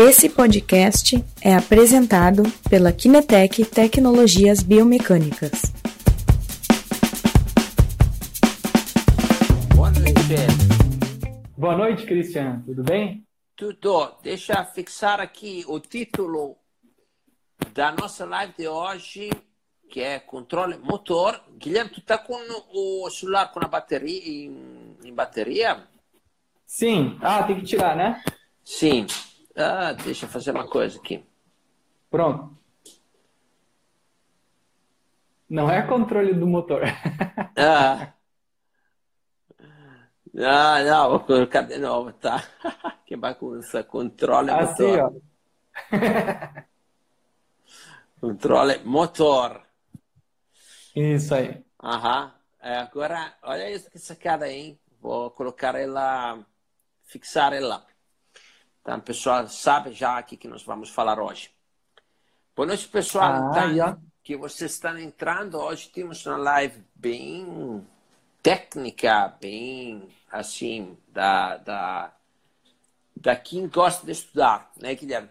Esse podcast é apresentado pela Kinetec Tecnologias Biomecânicas. Boa noite. Boa noite, Cristian. Tudo bem? Tudo. Deixa eu fixar aqui o título da nossa live de hoje, que é controle motor. Guilherme, tu tá com o celular com a bateria em, em bateria? Sim. Ah, tem que tirar, né? Sim. Ah, deixa eu fazer uma coisa aqui. Pronto. Não é controle do motor. Ah. Ah, não, vou colocar de novo, tá? Que bagunça. Controle Assim, motor. ó. Controle motor. Isso aí. Aham. É, agora, olha isso que sacada hein? Vou colocar ela, fixar ela. Então, o pessoal sabe já o que que nós vamos falar hoje. Boa noite, pessoal. Ah, então, já. que vocês estão entrando. Hoje temos uma live bem técnica, bem assim, da, da, da quem gosta de estudar, né, Guilherme?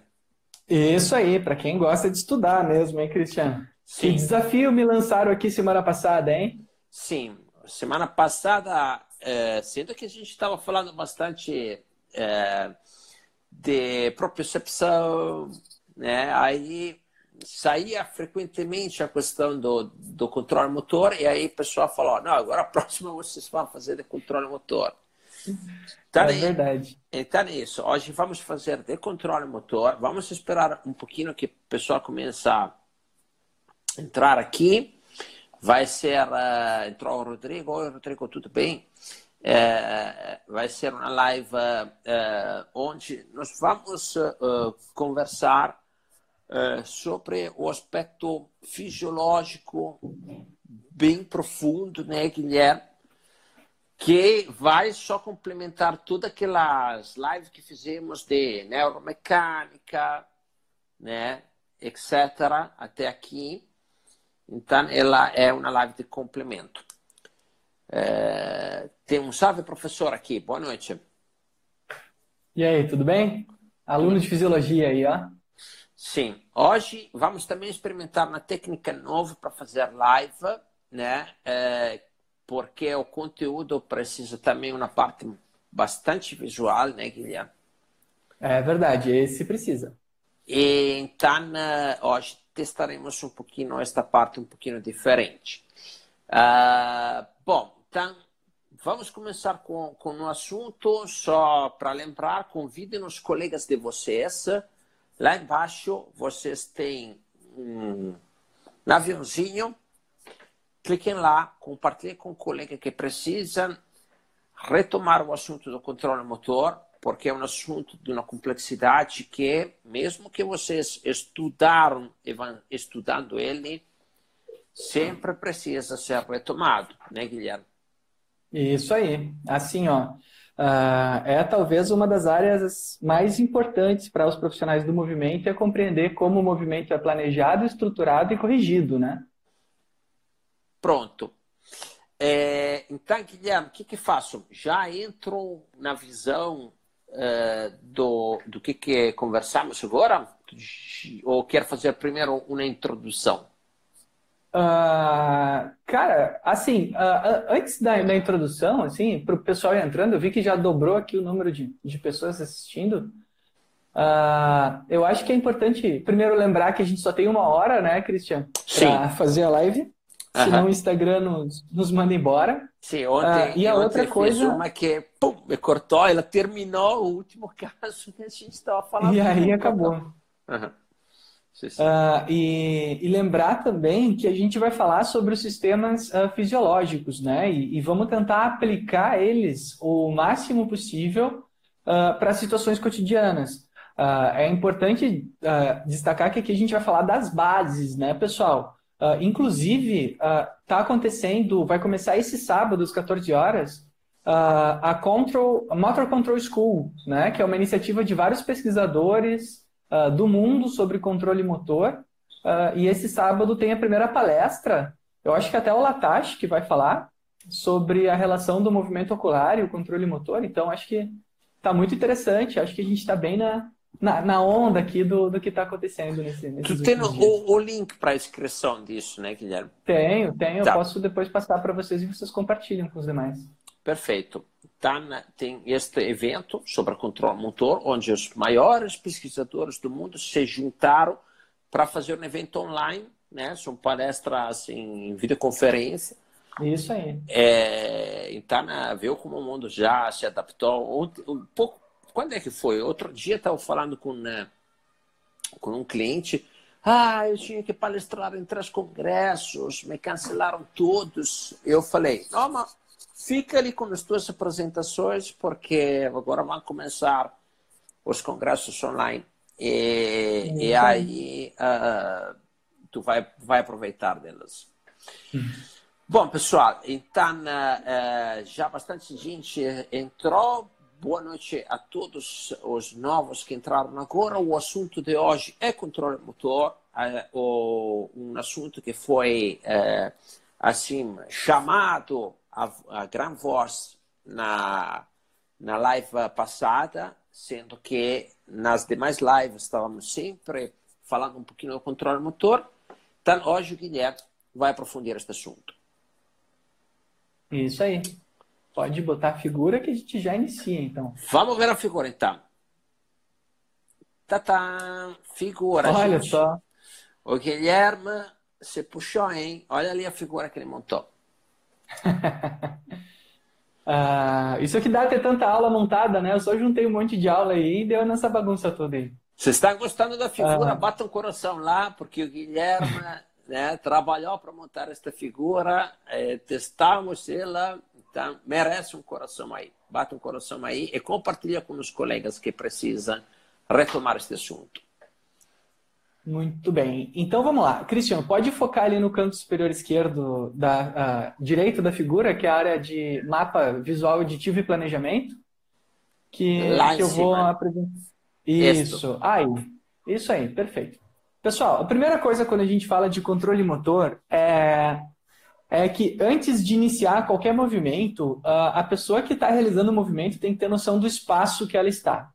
Isso aí, para quem gosta de estudar mesmo, hein, Cristian? Que Sim. desafio me lançaram aqui semana passada, hein? Sim, semana passada, é, sendo que a gente estava falando bastante é, de propriocepção, né? Aí saía frequentemente a questão do, do controle motor, e aí o pessoal falou: não, agora a próxima vocês vão fazer de controle motor. Tá É verdade. Então é isso. Hoje vamos fazer de controle motor. Vamos esperar um pouquinho que o pessoal comece a entrar aqui. Vai ser. eh, entrou o Rodrigo. Oi, Rodrigo, tudo bem? Eh, vai ser uma live eh, onde nós vamos eh, conversar eh, sobre o aspecto fisiológico bem profundo, né, Guilherme? que vai só complementar todas aquelas lives que fizemos de neuromecânica, né, etc. até aqui. Então, ela é uma live de complemento. É, tem um salve, professor, aqui. Boa noite. E aí, tudo bem? Aluno de fisiologia aí, ó. Sim, hoje vamos também experimentar uma técnica nova para fazer live, né? É, porque o conteúdo precisa também uma parte bastante visual, né, Guilherme? É verdade, esse precisa. E, então, eh, hoje testaremos um pouquinho esta parte um pouquinho diferente. Ah, bom, então, vamos começar com, com um assunto, só para lembrar, convidem os colegas de vocês. Lá embaixo, vocês têm um, um aviãozinho, cliquem lá, compartilhem com o colega que precisa retomar o assunto do controle motor, porque é um assunto de uma complexidade que, mesmo que vocês estudaram e vão estudando ele, sempre precisa ser retomado, né, Guilherme? Isso aí. Assim, ó, ah, é talvez uma das áreas mais importantes para os profissionais do movimento é compreender como o movimento é planejado, estruturado e corrigido, né? Pronto. É, então, Guilherme, o que que faço? Já entro na visão eh, do, do que que conversamos agora? Ou quer fazer primeiro uma introdução? Ah, cara, assim, ah, antes da, da introdução, assim, para o pessoal entrando, eu vi que já dobrou aqui o número de, de pessoas assistindo. Ah, eu acho que é importante, primeiro, lembrar que a gente só tem uma hora, né, Cristian, para fazer a live. Senão Aham. o Instagram nos, nos manda embora. Sim, ontem, e a ontem outra coisa- uma que pum, me cortou, ela terminou o último caso que a gente estava falando. E aí acabou. Aham. Sim, Ah, e, e lembrar também que a gente vai falar sobre os sistemas ah, fisiológicos, né? E, e vamos tentar aplicar eles o máximo possível para situações cotidianas. É importante destacar que aqui a gente vai falar das bases, né, pessoal? Inclusive, está acontecendo, vai começar esse sábado, às 14 horas, a Control, a Motor Control School, né? Que é uma iniciativa de vários pesquisadores ah, do mundo sobre controle motor. Ah, e esse sábado tem a primeira palestra, eu acho que até o Latache que vai falar sobre a relação do movimento ocular e o controle motor. Então, acho que está muito interessante. Acho que a gente está bem na, na, na onda aqui do, do que está acontecendo nesse, Tu tem o, o, link para a inscrição disso, né, Guilherme? Tenho, tenho. Tá. Eu posso depois passar para vocês e vocês compartilham com os demais. Perfeito. Na, tem este evento sobre controle motor, onde os maiores pesquisadores do mundo se juntaram para fazer um evento online, né? São palestras em videoconferência. Isso aí. É, então, viu como o mundo já se adaptou. Um pouco quando é que foi? Outro dia estava falando com, né, com um cliente. Ah, eu tinha que palestrar em três congressos, me cancelaram todos. Eu falei, não, mas fica ali com as tuas apresentações, porque agora vão começar os congressos online. E, e aí uh, tu vai, vai aproveitar delas. Uhum. Bom, pessoal, então uh, já bastante gente entrou. Boa noite a todos os novos que entraram agora. O assunto de hoje é controle motor, é, um assunto que foi é, assim chamado a, a gran voz na, na live passada, sendo que nas demais lives estávamos sempre falando um pouquinho do controle motor. Então, hoje o Guilherme vai aprofundar este assunto. Isso aí. Pode botar a figura que a gente já inicia, então. Vamos ver a figura, então. Tatá, figura. Olha gente. só. O Guilherme se puxou, hein? Olha ali a figura que ele montou. ah, isso aqui dá ter tanta aula montada, né? Eu só juntei um monte de aula aí e deu nessa bagunça toda aí. Se está gostando da figura, ah. bata um coração lá, porque o Guilherme né, trabalhou para montar esta figura, é, testamos ela, então, merece um coração aí. Bate um coração aí e compartilha com os colegas que precisam retomar este assunto. Muito bem. Então vamos lá. Cristiano, pode focar ali no canto superior esquerdo da uh, direito da figura, que é a área de mapa visual aditivo e planejamento. Que, que eu vou apresentar. Isso. Aí. Isso aí, perfeito. Pessoal, a primeira coisa quando a gente fala de controle motor é é que antes de iniciar qualquer movimento, a pessoa que está realizando o movimento tem que ter noção do espaço que ela está,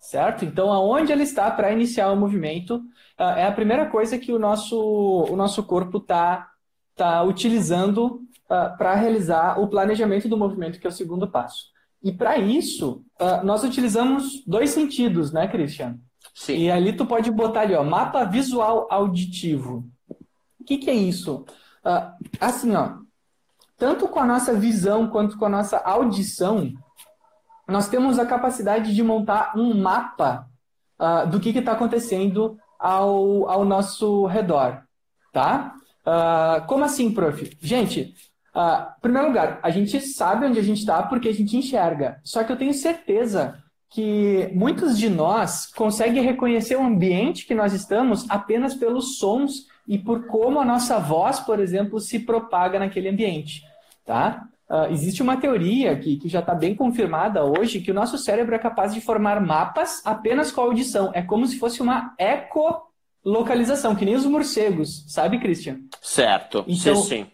certo? Então, aonde ela está para iniciar o movimento é a primeira coisa que o nosso, o nosso corpo está tá utilizando para realizar o planejamento do movimento, que é o segundo passo. E para isso, nós utilizamos dois sentidos, né, Christian? Sim. E ali tu pode botar ali, ó, mapa visual auditivo. O que, que é isso? Uh, assim, ó, tanto com a nossa visão quanto com a nossa audição, nós temos a capacidade de montar um mapa uh, do que está acontecendo ao, ao nosso redor, tá? Uh, como assim, prof? Gente, uh, em primeiro lugar, a gente sabe onde a gente está porque a gente enxerga. Só que eu tenho certeza que muitos de nós conseguem reconhecer o ambiente que nós estamos apenas pelos sons e por como a nossa voz, por exemplo, se propaga naquele ambiente. Tá? Uh, existe uma teoria que, que já está bem confirmada hoje que o nosso cérebro é capaz de formar mapas apenas com a audição. É como se fosse uma ecolocalização, que nem os morcegos, sabe, Christian? Certo, então, sim, sim.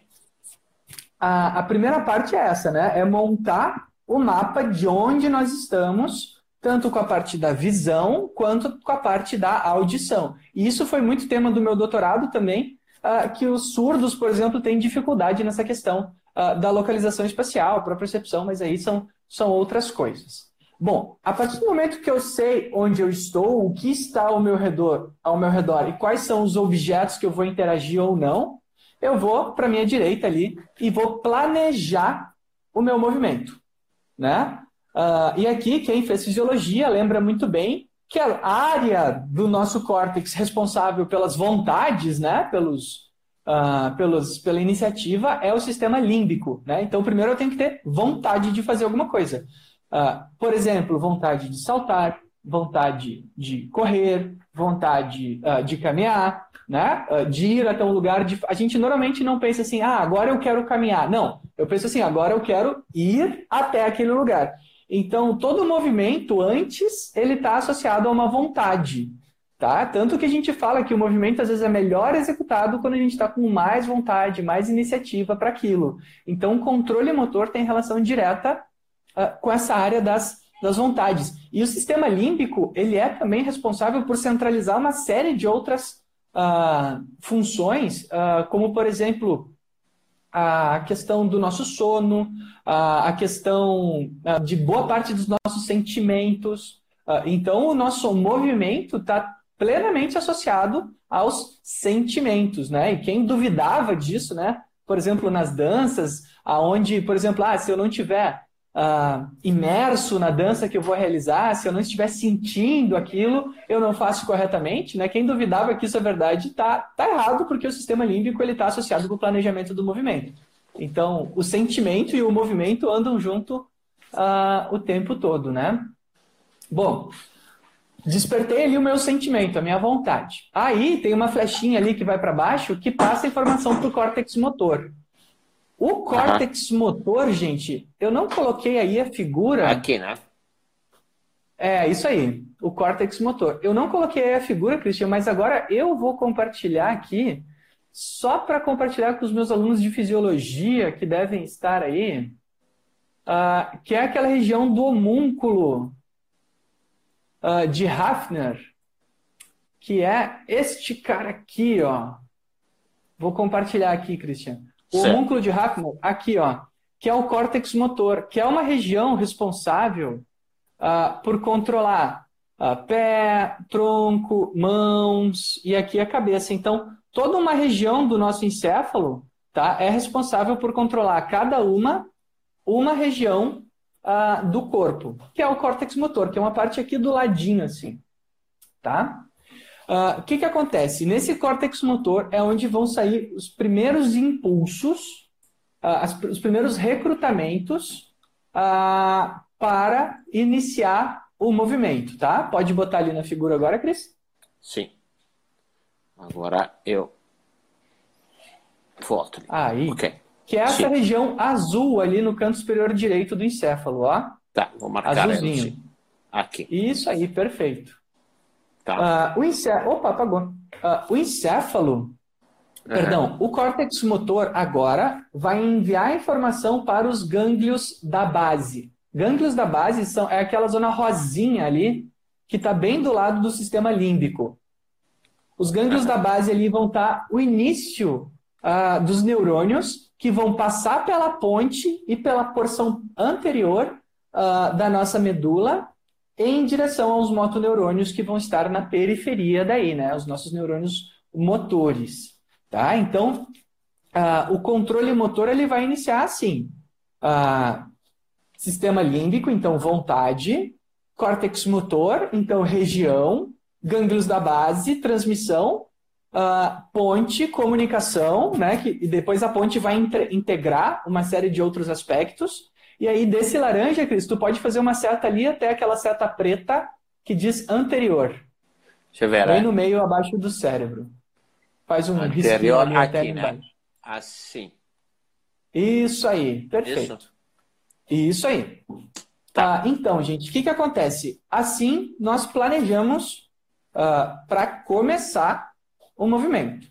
A, a primeira parte é essa, né? É montar o mapa de onde nós estamos tanto com a parte da visão quanto com a parte da audição. E isso foi muito tema do meu doutorado também, uh, que os surdos, por exemplo, têm dificuldade nessa questão uh, da localização espacial, para percepção, mas aí são, são outras coisas. Bom, a partir do momento que eu sei onde eu estou, o que está ao meu redor, ao meu redor e quais são os objetos que eu vou interagir ou não, eu vou para minha direita ali e vou planejar o meu movimento, né? Uh, e aqui, quem fez fisiologia lembra muito bem que a área do nosso córtex responsável pelas vontades, né, pelos, uh, pelos, pela iniciativa, é o sistema límbico. Né? Então, primeiro eu tenho que ter vontade de fazer alguma coisa. Uh, por exemplo, vontade de saltar, vontade de correr, vontade uh, de caminhar, né? Uh, de ir até um lugar. De... A gente normalmente não pensa assim, ah, agora eu quero caminhar. Não, eu penso assim, agora eu quero ir até aquele lugar. Então, todo movimento antes, ele está associado a uma vontade. Tá? Tanto que a gente fala que o movimento às vezes é melhor executado quando a gente está com mais vontade, mais iniciativa para aquilo. Então, o controle motor tem relação direta uh, com essa área das, das vontades. E o sistema límbico, ele é também responsável por centralizar uma série de outras uh, funções, uh, como, por exemplo, a questão do nosso sono, a questão de boa parte dos nossos sentimentos. Então, o nosso movimento está plenamente associado aos sentimentos, né? E quem duvidava disso, né? Por exemplo, nas danças, aonde, por exemplo, ah, se eu não tiver uh, imerso na dança que eu vou realizar, se eu não estiver sentindo aquilo, eu não faço corretamente, né? Quem duvidava que isso é verdade está tá errado, porque o sistema límbico ele está associado com o planejamento do movimento. Então, o sentimento e o movimento andam junto uh, o tempo todo, né? Bom, despertei ali o meu sentimento, a minha vontade. Aí tem uma flechinha ali que vai para baixo que passa informação para o córtex motor. O córtex uhum. motor, gente, eu não coloquei aí a figura. Aqui, né? É, isso aí, o córtex motor. Eu não coloquei aí a figura, Cristian, mas agora eu vou compartilhar aqui, só para compartilhar com os meus alunos de fisiologia que devem estar aí, uh, que é aquela região do homúnculo uh, de Hafner, que é este cara aqui, ó. Vou compartilhar aqui, Cristian. O certo. homúnculo de Hafner, aqui, ó, que é o córtex motor, que é uma região responsável uh, por controlar uh, pé, tronco, mãos e aqui a cabeça. Então, toda uma região do nosso encéfalo tá, é responsável por controlar cada uma uma região uh, do corpo, que é o córtex motor, que é uma parte aqui do ladinho, assim. Tá? O uh, que, que acontece? Nesse córtex motor é onde vão sair os primeiros impulsos, uh, as, os primeiros recrutamentos uh, para iniciar o movimento, tá? Pode botar ali na figura agora, Cris? Sim. Agora eu foto. Aí. Ok. Que é essa Sim. região azul ali no canto superior direito do encéfalo, ó. Tá, vou marcar Azulzinho. Aqui. Isso aí, perfeito. Tá. Uh, o encéfalo. Opa, apagou. Uh, o encéfalo. Uhum. Perdão, o córtex motor agora vai enviar informação para os gânglios da base. Gânglios da base são, é aquela zona rosinha ali, que está bem do lado do sistema límbico. Os gânglios uhum. da base ali vão estar tá o início uh, dos neurônios que vão passar pela ponte e pela porção anterior uh, da nossa medula em direção aos motoneurônios que vão estar na periferia daí, né? Os nossos neurônios motores, tá? Então, uh, o controle motor ele vai iniciar assim: uh, sistema límbico, então vontade, córtex motor, então região, gânglios da base, transmissão, uh, ponte, comunicação, né? Que, e depois a ponte vai integrar uma série de outros aspectos. E aí, desse laranja, Cris, tu pode fazer uma seta ali até aquela seta preta que diz anterior. Deixa eu ver. Bem é? no meio, abaixo do cérebro. Faz um anterior aqui, até né? Assim. Isso aí, perfeito. Isso, Isso aí. Tá. Ah, então, gente, o que, que acontece? Assim, nós planejamos uh, ah, para começar o movimento.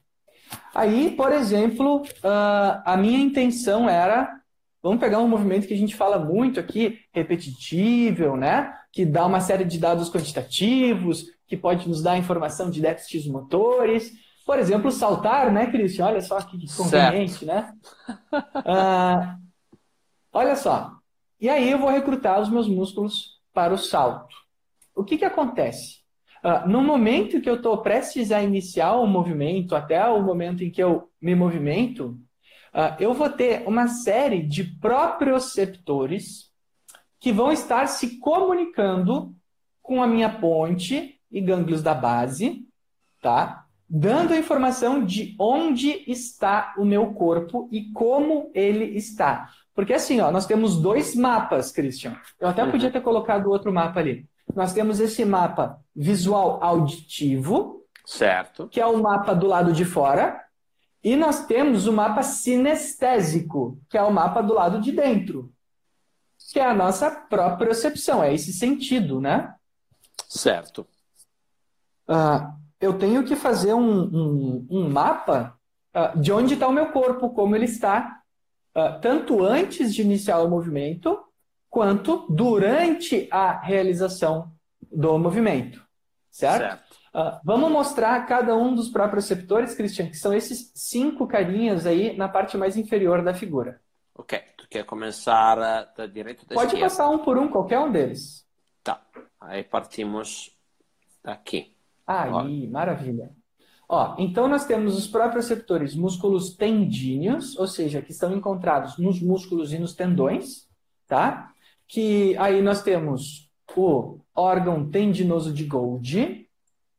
Aí, por exemplo, uh, a minha intenção era Vamos pegar um movimento que a gente fala muito aqui, repetitível, né? Que dá uma série de dados quantitativos, que pode nos dar informação de déficits motores. Por exemplo, saltar, né, Cristian? Olha só que conveniente, certo. né? Ah, olha só. E aí eu vou recrutar os meus músculos para o salto. O que, que acontece? Uh, no momento que eu estou prestes a iniciar o movimento, até o momento em que eu me movimento, uh, eu vou ter uma série de proprioceptores que vão estar se comunicando com a minha ponte e gânglios da base, tá? Dando a informação de onde está o meu corpo e como ele está. Porque assim, ó, nós temos dois mapas, Christian. Eu até podia ter colocado outro mapa ali. Nós temos esse mapa visual auditivo, certo? Que é o mapa do lado de fora, e nós temos o mapa sinestésico, que é o mapa do lado de dentro, que é a nossa própria percepção, é esse sentido, né? Certo. Uh, eu tenho que fazer um, um, um mapa uh, de onde está o meu corpo, como ele está, uh, tanto antes de iniciar o movimento, quanto durante a realização do movimento. Certo? certo. Uh, vamos mostrar cada um dos proprioceptores, Christian, que são esses cinco carinhas aí na parte mais inferior da figura. Ok. Tu quer começar uh, da direita da Pode esquerda? passar um por um, qualquer um deles. Tá. Aí partimos daqui. Aí, Ó. maravilha. Ó, então nós temos os proprioceptores músculos tendíneos, ou seja, que estão encontrados nos músculos e nos tendões, tá? Que aí nós temos o órgão tendinoso de Golgi,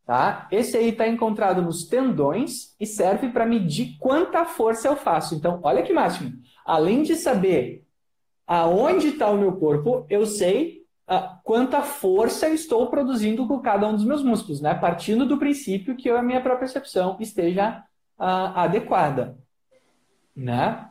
tá? Esse aí está encontrado nos tendões e serve para medir quanta força eu faço. Então, olha que máximo. Além de saber aonde está o meu corpo, eu sei uh, quanta força eu estou produzindo com cada um dos meus músculos, né? Partindo do princípio que a minha própria percepção esteja uh, adequada, né?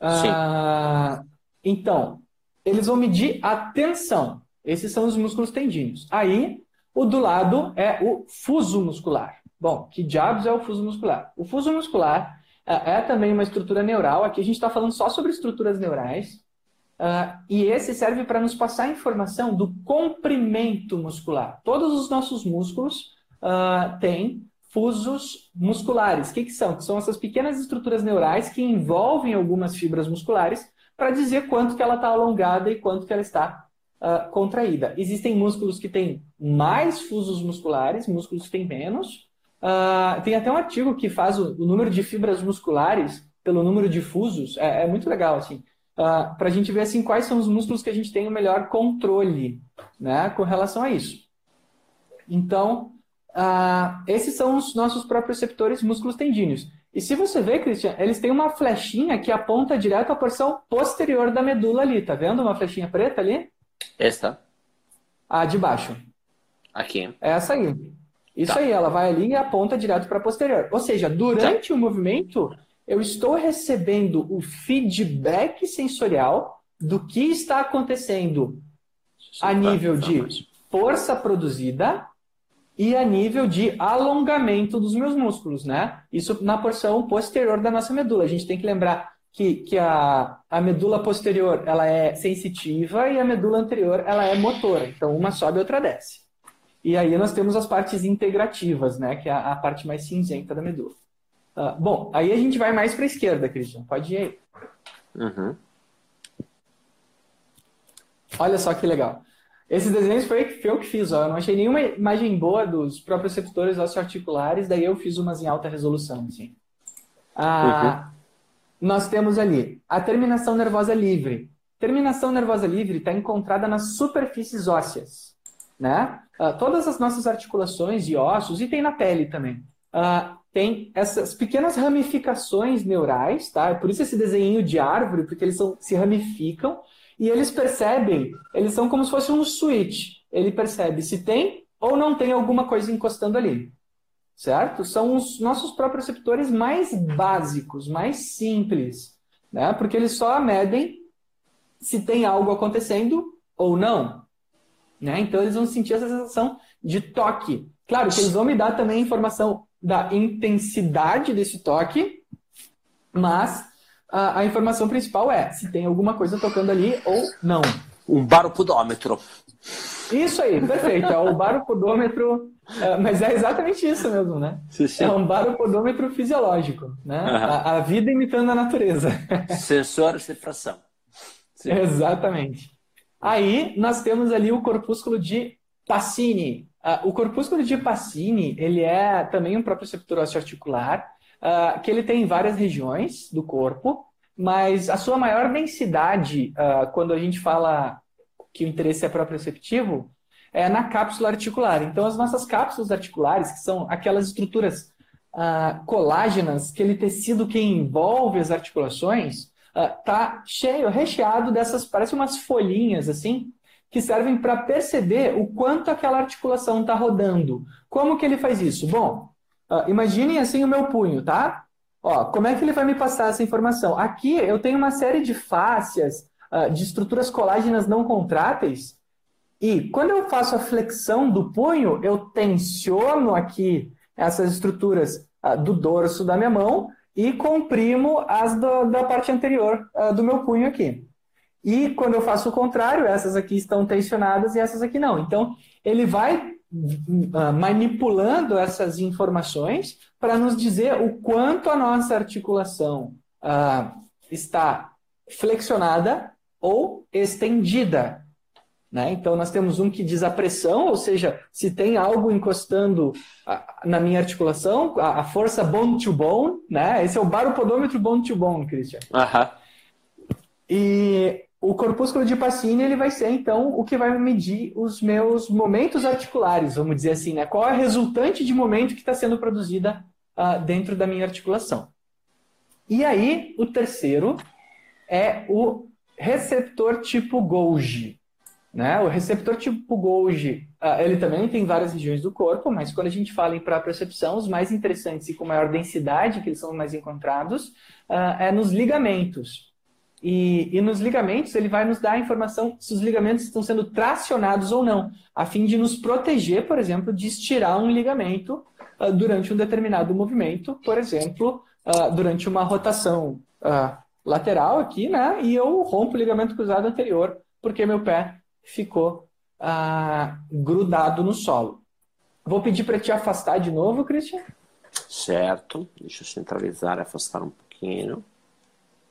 Uh, então, eles vão medir a tensão. Esses são os músculos tendíneos. Aí, o do lado é o fuso muscular. Bom, que diabos é o fuso muscular? O fuso muscular é, é também uma estrutura neural. Aqui a gente está falando só sobre estruturas neurais. Uh, e esse serve para nos passar informação do comprimento muscular. Todos os nossos músculos uh, têm fusos musculares. O que, que são? Que são essas pequenas estruturas neurais que envolvem algumas fibras musculares para dizer quanto que ela está alongada e quanto que ela está uh, contraída. Existem músculos que têm mais fusos musculares, músculos que têm menos. tem até um artigo que faz o, o, número de fibras musculares pelo número de fusos. É, é muito legal, assim uh, ah, para a gente ver assim, quais são os músculos que a gente tem o melhor controle né, com relação a isso. Então, uh, esses são os nossos próprios receptores músculos tendíneos. E se você ver, Christian, eles têm uma flechinha que aponta direto à porção posterior da medula ali. Tá vendo uma flechinha preta ali? Esta. A de baixo. Aqui. Essa aí. Isso tá. aí, ela vai ali e aponta direto para a posterior. Ou seja, durante tá. o movimento, eu estou recebendo o feedback sensorial do que está acontecendo a nível de força produzida e a nível de alongamento dos meus músculos, né? Isso na porção posterior da nossa medula. A gente tem que lembrar que, que a, a medula posterior ela é sensitiva e a medula anterior ela é motora. Então uma sobe e outra desce. E aí nós temos as partes integrativas, né? Que é a, a parte mais cinzenta da medula. Uh, bom, aí a gente vai mais para a esquerda, Christian. Pode ir aí. Uhum. Olha só que legal. Esses desenhos foi, foi eu que fiz, ó. Eu não achei nenhuma imagem boa dos próprios receptores osteoarticulares, daí eu fiz umas em alta resolução, assim. Ah, uhum. Nós temos ali a terminação nervosa livre. Terminação nervosa livre está encontrada nas superfícies ósseas, né? Ah, todas as nossas articulações e ossos, e tem na pele também. Ah, tem essas pequenas ramificações neurais, tá? É por isso esse desenho de árvore, porque eles são, se ramificam e eles percebem, eles são como se fosse um switch. Ele percebe se tem ou não tem alguma coisa encostando ali. Certo? São os nossos próprios receptores mais básicos, mais simples, né? Porque eles só medem se tem algo acontecendo ou não. Né? Então eles vão sentir essa sensação de toque. Claro que eles vão me dar também informação da intensidade desse toque, mas a, a, informação principal é se tem alguma coisa tocando ali ou não. Um baropodômetro. Isso aí, perfeito. É o baropodômetro, é, mas é exatamente isso mesmo, né? Sim, sim. É um baropodômetro fisiológico, né? Uhum. A, a, vida imitando a natureza. Sensor de pressão. Sim. Exatamente. Aí nós temos ali o corpúsculo de Pacini, Uh, o corpúsculo de Pacini, ele é também um próprio receptor osteoarticular, uh, que ele tem em várias regiões do corpo, mas a sua maior densidade, uh, quando a gente fala que o interesse é proprioceptivo, é na cápsula articular. Então, as nossas cápsulas articulares, que são aquelas estruturas colágenas, aquele tecido que envolve as articulações, está cheio, recheado dessas, parece umas folhinhas assim, que servem para perceber o quanto aquela articulação está rodando. Como que ele faz isso? Bom, uh, imaginem assim o meu punho, tá? Ó, como é que ele vai me passar essa informação? Aqui eu tenho uma série de fáscias, uh, de estruturas colágenas não contráteis, e quando eu faço a flexão do punho, eu tensiono aqui essas estruturas uh, do dorso da minha mão e comprimo as do, da parte anterior do meu punho aqui. E quando eu faço o contrário, essas aqui estão tensionadas e essas aqui não. Então, ele vai manipulando essas informações para nos dizer o quanto a nossa articulação uh, está flexionada ou estendida. Né? Então, nós temos um que diz a pressão, ou seja, se tem algo encostando na minha articulação, a, força bone to bone, né? esse é o baropodômetro bone to bone, Christian. E o corpúsculo de Pacini ele vai ser, então, o que vai medir os meus momentos articulares, vamos dizer assim, né? qual é a resultante de momento que está sendo produzida uh, dentro da minha articulação. E aí, o terceiro é o receptor tipo Golgi. Né? O receptor tipo Golgi, uh, ele também tem várias regiões do corpo, mas quando a gente fala em propriocepção, os mais interessantes e com maior densidade, que eles são mais encontrados, uh, é nos ligamentos. E, e, nos ligamentos, ele vai nos dar a informação se os ligamentos estão sendo tracionados ou não, a fim de nos proteger, por exemplo, de estirar um ligamento uh, durante um determinado movimento, por exemplo, durante uma rotação lateral aqui, né? E eu rompo o ligamento cruzado anterior, porque meu pé ficou grudado no solo. Vou pedir para te afastar de novo, Christian. Certo. Deixa eu centralizar e afastar um pouquinho.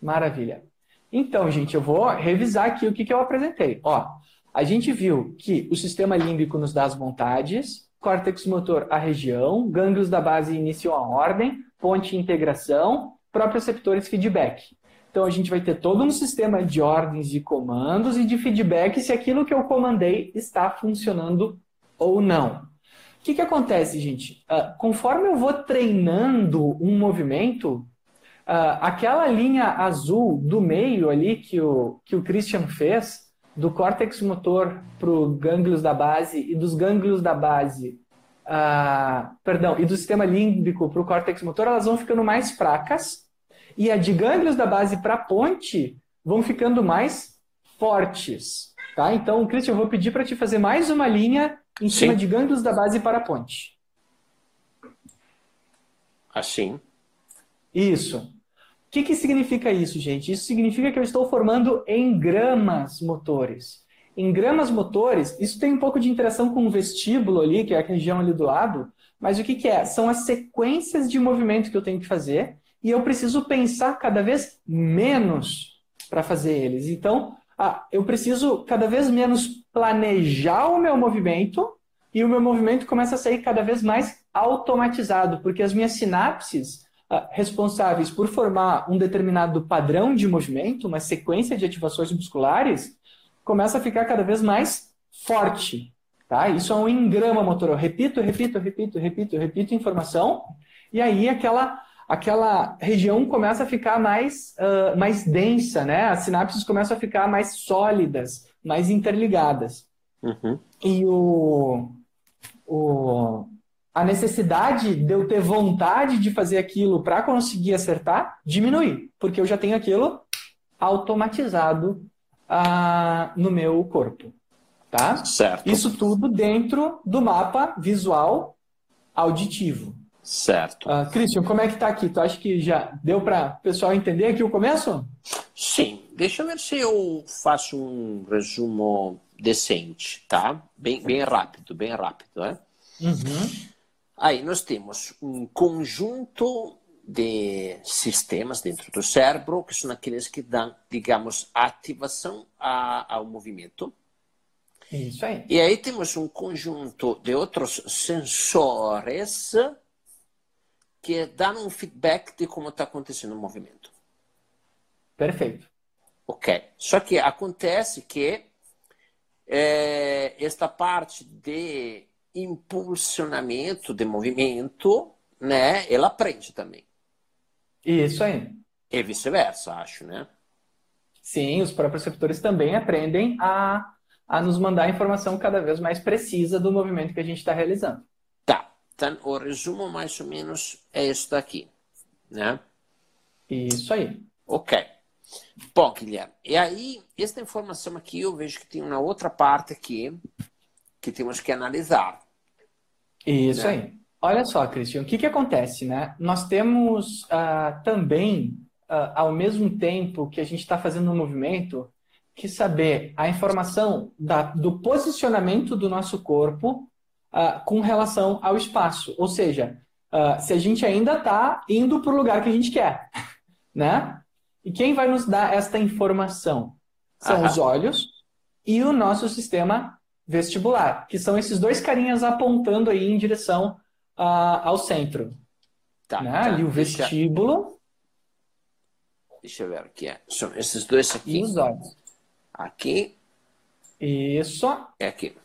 Maravilha. Então, gente, eu vou revisar aqui o que, que eu apresentei. Ó, a gente viu que o sistema límbico nos dá as vontades, córtex motor a região, gânglios da base iniciam a ordem, ponte integração, próprios receptores feedback. Então a gente vai ter todo um sistema de ordens de comandos e de feedback se aquilo que eu comandei está funcionando ou não. O que, que acontece, gente? Uh, conforme eu vou treinando um movimento, uh, aquela linha azul do meio ali que o, que o Christian fez, do córtex motor para os gânglios da base e dos gânglios da base, uh, perdão, e do sistema límbico para o córtex motor, elas vão ficando mais fracas e a de gânglios da base para a ponte vão ficando mais fortes. Tá? Então, Cristian, eu vou pedir para te fazer mais uma linha em Sim. cima de gânglios da base para a ponte. Assim. Isso. O que, que significa isso, gente? Isso significa que eu estou formando engramas motores. Engramas motores, isso tem um pouco de interação com o vestíbulo ali, que é a região ali do lado, mas o que, que é? São as sequências de movimento que eu tenho que fazer e eu preciso pensar cada vez menos para fazer eles. Então, ah, eu preciso cada vez menos planejar o meu movimento e o meu movimento começa a sair cada vez mais automatizado, porque as minhas sinapses responsáveis por formar um determinado padrão de movimento, uma sequência de ativações musculares, começa a ficar cada vez mais forte. Tá? Isso é um engrama motor. Eu repito, repito, repito, repito, repito informação, e aí aquela aquela região começa a ficar mais, uh, mais densa, né? As sinapses começam a ficar mais sólidas, mais interligadas. Uhum. E o, o, a necessidade de eu ter vontade de fazer aquilo para conseguir acertar diminui, porque eu já tenho aquilo automatizado uh, no meu corpo. Tá? Certo. Isso tudo dentro do mapa visual auditivo. Certo. Uh, Christian, como é que está aqui? Tu acha que já deu para o pessoal entender aqui o começo? Sim. Deixa eu ver se eu faço um resumo decente, tá? Bem, bem rápido, bem rápido, né? Uhum. Aí nós temos um conjunto de sistemas dentro do cérebro que são aqueles que dão, digamos, ativação a, ao movimento. Isso aí. E aí temos um conjunto de outros sensores que dá um feedback de como está acontecendo o movimento. Perfeito. Ok. Só que acontece que é, esta parte de impulsionamento de movimento, né, ela aprende também. Isso aí. E vice-versa, acho, né? Sim, os próprios receptores também aprendem a, a nos mandar informação cada vez mais precisa do movimento que a gente está realizando. Então, o resumo mais ou menos é isso daqui, né? Isso aí. Ok. Bom, Guilherme, e aí, esta informação aqui, eu vejo que tem uma outra parte aqui que temos que analisar. Isso né? aí. Olha só, Cristian, o que, que acontece, né? Nós temos uh, também, uh, ao mesmo tempo que a gente está fazendo um movimento, que saber a informação da, do posicionamento do nosso corpo uh, com relação ao espaço. Ou seja, se a gente ainda está indo para o lugar que a gente quer. Né? E quem vai nos dar esta informação? São os olhos e o nosso sistema vestibular, que são esses dois carinhas apontando aí em direção ao centro. Tá, né? tá. Ali o vestíbulo. Deixa eu ver aqui. É. São esses dois aqui. E os olhos. Aqui. Isso. É aqui.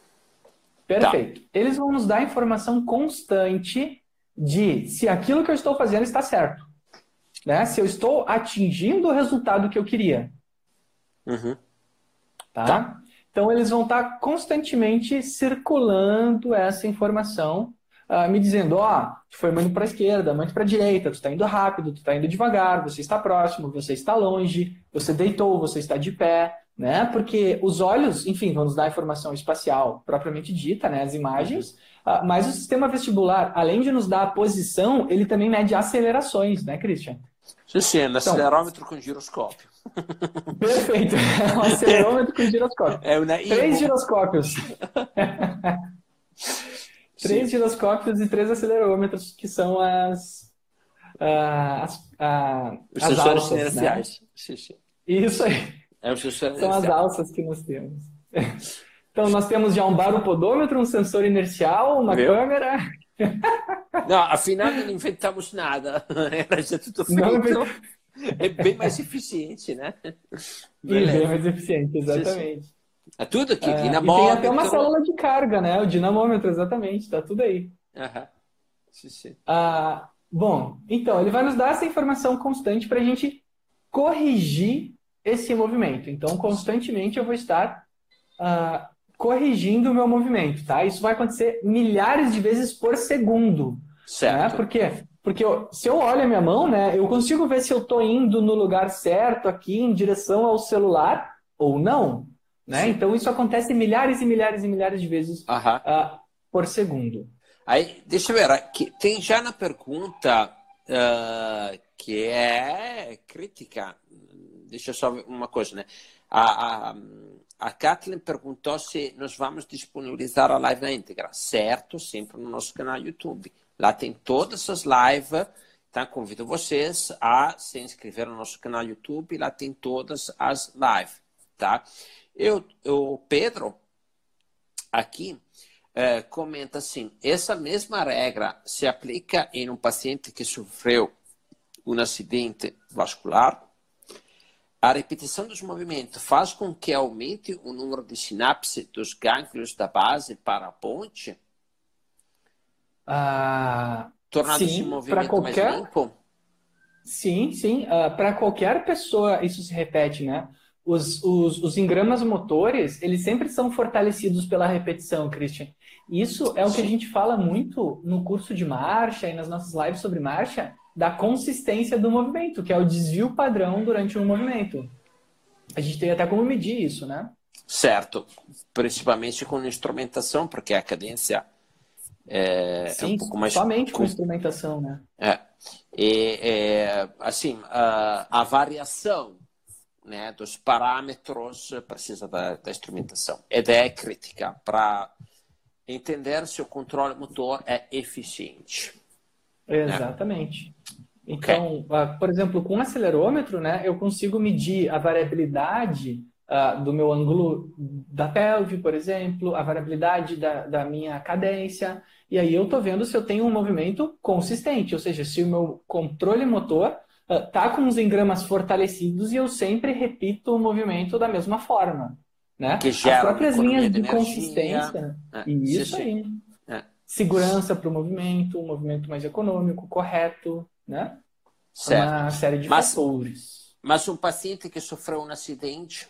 Perfeito. Tá. Eles vão nos dar informação constante de se aquilo que eu estou fazendo está certo. Né? Se eu estou atingindo o resultado que eu queria. Uhum. Tá? tá? Então, eles vão estar constantemente circulando essa informação, uh, me dizendo: ó, oh, tu foi muito para a esquerda, muito para a direita, tu está indo rápido, tu está indo devagar, você está próximo, você está longe, você deitou, você está de pé né? Porque os olhos, enfim, vão nos dar informação espacial propriamente dita, né? As imagens, uh, mas o sistema vestibular, além de nos dar a posição, ele também mede acelerações, né, Christian? Sim, sim, é um então, acelerômetro com giroscópio. Perfeito, é um acelerômetro com giroscópio. É uma Três giroscópios. três giroscópios e três acelerômetros, que são as, uh, as, Os as sensores alças, inerciais. Né? Sim, sim. Isso aí. É São as alças que nós temos. Então, nós temos já um baropodômetro, um sensor inercial, uma Viu? câmera. Não, afinal não inventamos nada. Era já tudo feito. Não, é bem mais eficiente, né? Beleza. Bem mais eficiente, exatamente. É tudo aqui, é, dinamômetro. tem até uma célula de carga, né? O dinamômetro, exatamente, tá tudo aí. Aham. Sim, sim. Ah, bom, então, ele vai nos dar essa informação constante para a gente corrigir esse movimento. Então, constantemente eu vou estar uh, corrigindo o meu movimento, tá? Isso vai acontecer milhares de vezes por segundo. Certo. Né? Por quê? Porque eu, se eu olho a minha mão, né, eu consigo ver se eu estou indo no lugar certo aqui em direção ao celular ou não. Né? Então isso acontece milhares e milhares e milhares de vezes uh, por segundo. Aí, deixa eu ver, aqui, tem já na pergunta uh, que é crítica deixa só uma coisa, né? A, a, a Kathleen perguntou se nós vamos disponibilizar a live na íntegra. Certo, sempre no nosso canal YouTube. Lá tem todas as lives. Então, convido vocês a se inscrever no nosso canal YouTube. Lá tem todas as lives, tá? Eu, o Pedro, aqui, é, comenta assim: essa mesma regra se aplica em um paciente que sofreu um acidente vascular a repetição dos movimentos faz com que aumente o número de sinapses dos gânglios da base para a ponte? Ah, Tornando sim, esse movimento qualquer... mais limpo? Sim, sim. Uh, para qualquer pessoa isso se repete, né? Os, os, os engramas motores, eles sempre são fortalecidos pela repetição, Christian. Isso é o que a gente fala muito no curso de marcha e nas nossas lives sobre marcha, da consistência do movimento, que é o desvio padrão durante um movimento. A gente tem até como medir isso, né? Certo, principalmente com instrumentação, porque a cadência é, Sim, é um pouco mais. Somente com, com instrumentação, né? É. E, é, assim, a, a, variação né, dos parâmetros precisa da, da instrumentação. E é crítica para entender se o controle motor é eficiente. Exatamente. Né? Então, okay. uh, por exemplo, com um acelerômetro, né, eu consigo medir a variabilidade uh, do meu ângulo da pelve, por exemplo, a variabilidade da, da minha cadência, e aí eu estou vendo se eu tenho um movimento consistente, ou seja, se o meu controle motor está uh, com os engramas fortalecidos e eu sempre repito o movimento da mesma forma. Né? Que gera As próprias linhas de, de consistência. É, isso sim, sim. aí. É. Segurança para o movimento, um movimento mais econômico, correto né? Certo. Uma série de mas, fatores. Mas um paciente que sofreu um acidente,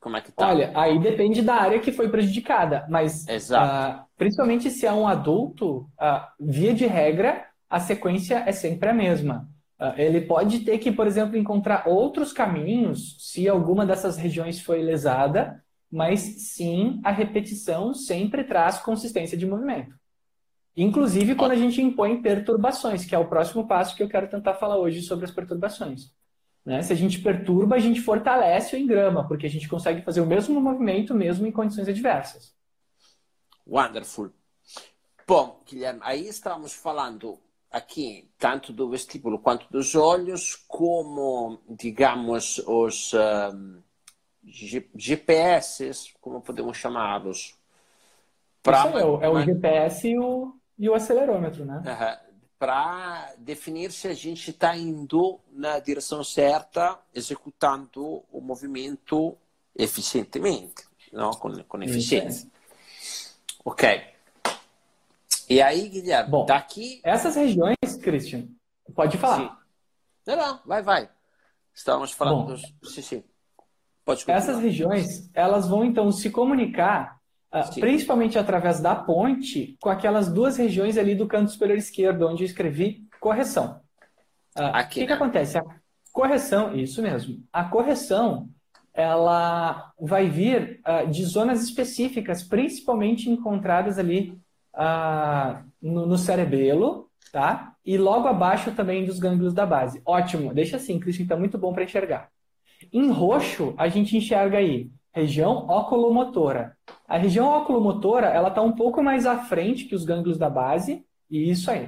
como é que tá? Olha, aí depende da área que foi prejudicada, mas uh, principalmente se é um adulto, uh, via de regra, a sequência é sempre a mesma. Uh, ele pode ter que, por exemplo, encontrar outros caminhos se alguma dessas regiões foi lesada, mas sim, a repetição sempre traz consistência de movimento. Inclusive quando a gente impõe perturbações, que é o próximo passo que eu quero tentar falar hoje sobre as perturbações. Né? Se a gente perturba, a gente fortalece o engrama, porque a gente consegue fazer o mesmo movimento mesmo em condições adversas. Wonderful. Bom, Guilherme, aí estávamos falando aqui tanto do vestíbulo quanto dos olhos, como, digamos, os um, GPS, como podemos chamá-los? Pra... É, é o GPS e o, e o acelerômetro, né? Uhum para definir se a gente está indo na direção certa, executando o movimento eficientemente, não? com, com eficiência. Ok. E aí, Guilherme, Bom, daqui. Essas regiões, Christian, pode falar. Sim. Não, não, vai, vai. Estávamos falando Bom, dos. Sim, sim. Pode continuar. Essas regiões, elas vão então se comunicar Uh, principalmente através da ponte, com aquelas duas regiões ali do canto superior esquerdo, onde eu escrevi correção. Uh, Aqui, o que, né? que acontece? A correção, isso mesmo. A correção, ela vai vir uh, de zonas específicas, principalmente encontradas ali no, no cerebelo, tá? E logo abaixo também dos gânglios da base. Ótimo, deixa assim, Cristian, está muito bom para enxergar. Em roxo, a gente enxerga aí região oculomotora. A região oculomotora ela está um pouco mais à frente que os gânglios da base, e isso aí.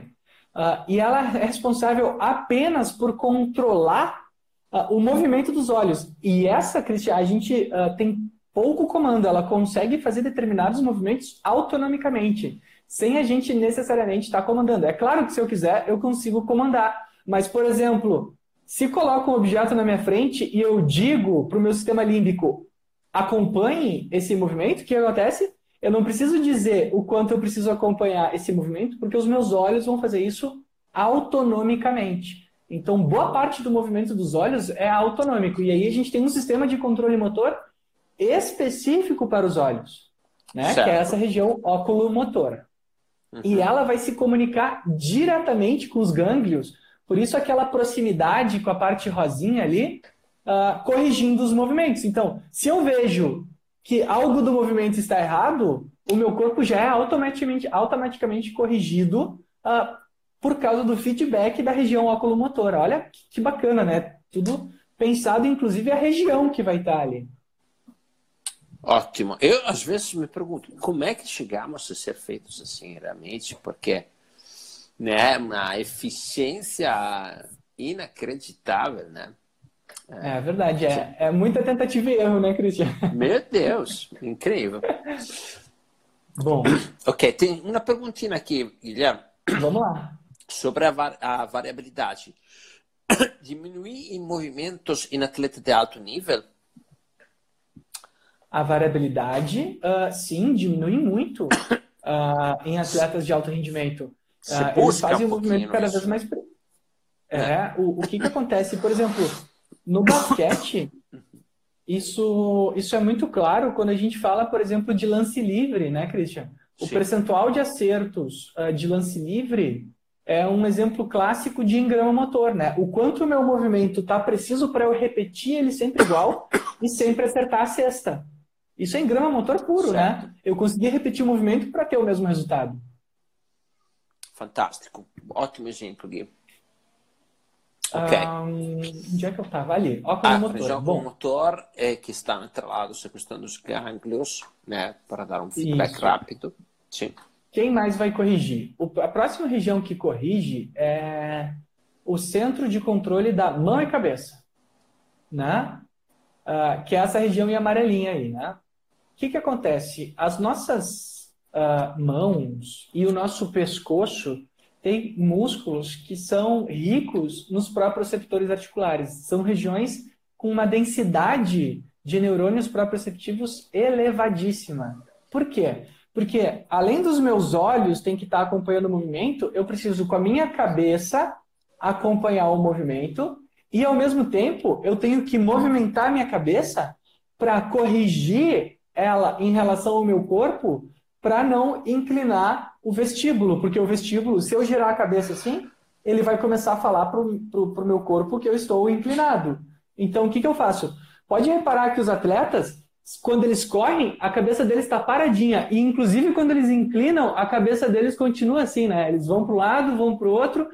Uh, e ela é responsável apenas por controlar uh, o movimento dos olhos. E essa, Cristian, a gente uh, tem pouco comando, ela consegue fazer determinados movimentos autonomicamente, sem a gente necessariamente estar tá comandando. É claro que se eu quiser, eu consigo comandar. Mas, por exemplo, se coloco um objeto na minha frente e eu digo para o meu sistema límbico, acompanhe esse movimento, o que acontece? Eu não preciso dizer o quanto eu preciso acompanhar esse movimento, porque os meus olhos vão fazer isso autonomicamente. Então, boa parte do movimento dos olhos é autonômico. E aí a gente tem um sistema de controle motor específico para os olhos, né? que é essa região oculomotora. Uhum. E ela vai se comunicar diretamente com os gânglios, por isso aquela proximidade com a parte rosinha ali, uh, corrigindo os movimentos. Então, se eu vejo que algo do movimento está errado, o meu corpo já é automaticamente, automaticamente corrigido uh, por causa do feedback da região oculomotora. Olha que, que bacana, né? Tudo pensado, inclusive, a região que vai estar ali. Ótimo. Eu, às vezes, me pergunto como é que chegamos a ser feitos assim, realmente, porque né, uma eficiência inacreditável, né? É, verdade, é, é muita tentativa e erro, né, Cristian? Meu Deus, incrível. Bom. Ok, tem uma perguntinha aqui, Guilherme. Vamos lá. Sobre a, var a variabilidade. Diminuir em movimentos em atleta de alto nível? A variabilidade, uh, sim, diminui muito uh, em atletas de alto rendimento. Uh, eles fazem um o movimento cada vez mais. É, é. O, o que, que acontece? Por exemplo, no basquete, isso, isso é muito claro quando a gente fala, por exemplo, de lance livre, né, Christian? O Sim. percentual de acertos uh, de lance livre é um exemplo clássico de engrama motor, né? O quanto o meu movimento está preciso para eu repetir ele sempre igual e sempre acertar a cesta. Isso é engrama motor puro, né? certo. né? Eu consegui repetir o movimento para ter o mesmo resultado. Fantástico. Ótimo exemplo, Gui. Ok. Um, onde é que eu estava? Ali. Óculos ah, motor. Bom. motor é que está atrelado à questão dos gânglios, né? Para dar um feedback Isso. rápido. Sim. Quem mais vai corrigir? O, a próxima região que corrige é o centro de controle da mão e cabeça, né? Uh, que é essa região em amarelinha aí, né? O que, que acontece? As nossas uh, mãos e o nosso pescoço tem músculos que são ricos nos proprioceptores articulares. São regiões com uma densidade de neurônios proprioceptivos elevadíssima. Por quê? Porque além dos meus olhos tem que estar acompanhando o movimento, eu preciso com a minha cabeça acompanhar o movimento e ao mesmo tempo eu tenho que movimentar a minha cabeça para corrigir ela em relação ao meu corpo para não inclinar o vestíbulo, porque o vestíbulo, se eu girar a cabeça assim, ele vai começar a falar para o meu corpo que eu estou inclinado. Então, o que, que eu faço? Pode reparar que os atletas, quando eles correm, a cabeça deles está paradinha. E, inclusive, quando eles inclinam, a cabeça deles continua assim, né? Eles vão para um lado, vão para o outro,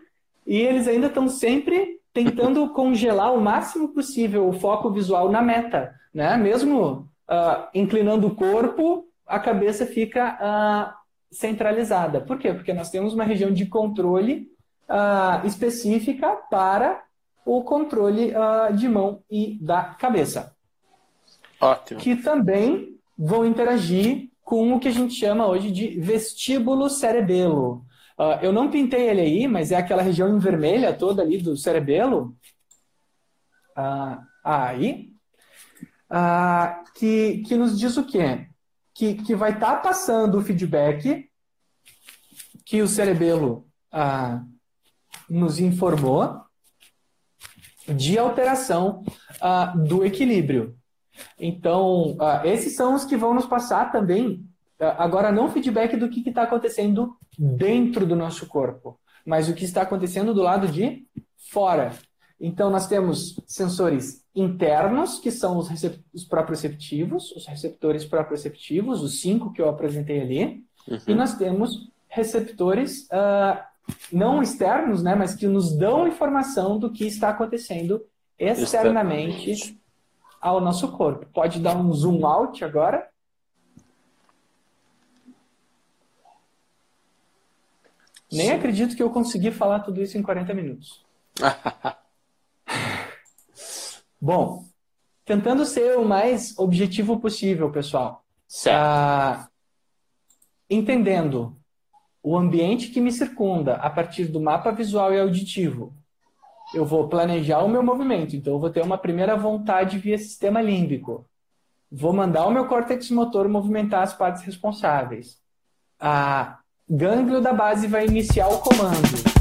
e eles ainda estão sempre tentando congelar o máximo possível o foco visual na meta, né? Mesmo uh, inclinando o corpo, a cabeça fica uh, centralizada. Por quê? Porque nós temos uma região de controle uh, específica para o controle de mão e da cabeça. Ótimo. Que também vão interagir com o que a gente chama hoje de vestíbulo cerebelo. Uh, eu não pintei ele aí, mas é aquela região em vermelha toda ali do cerebelo. Uh, aí. Uh, que, que nos diz o quê? Que, que vai estar tá passando o feedback que o cerebelo nos informou de alteração do equilíbrio. Então, esses são os que vão nos passar também Agora, não feedback do que está acontecendo dentro do nosso corpo, mas o que está acontecendo do lado de fora. Então, nós temos sensores internos, que são os, os proprioceptivos, os receptores proprioceptivos, os cinco que eu apresentei ali, uhum. e nós temos receptores uh, não externos, né, mas que nos dão informação do que está acontecendo externamente ao nosso corpo. Pode dar um zoom out agora? Nem acredito que eu consegui falar tudo isso em 40 minutos. Bom, tentando ser o mais objetivo possível, pessoal. Certo. Ah, entendendo o ambiente que me circunda a partir do mapa visual e auditivo, eu vou planejar o meu movimento. Então, eu vou ter uma primeira vontade via sistema límbico. Vou mandar o meu córtex motor movimentar as partes responsáveis. Ah, gânglio da base vai iniciar o comando.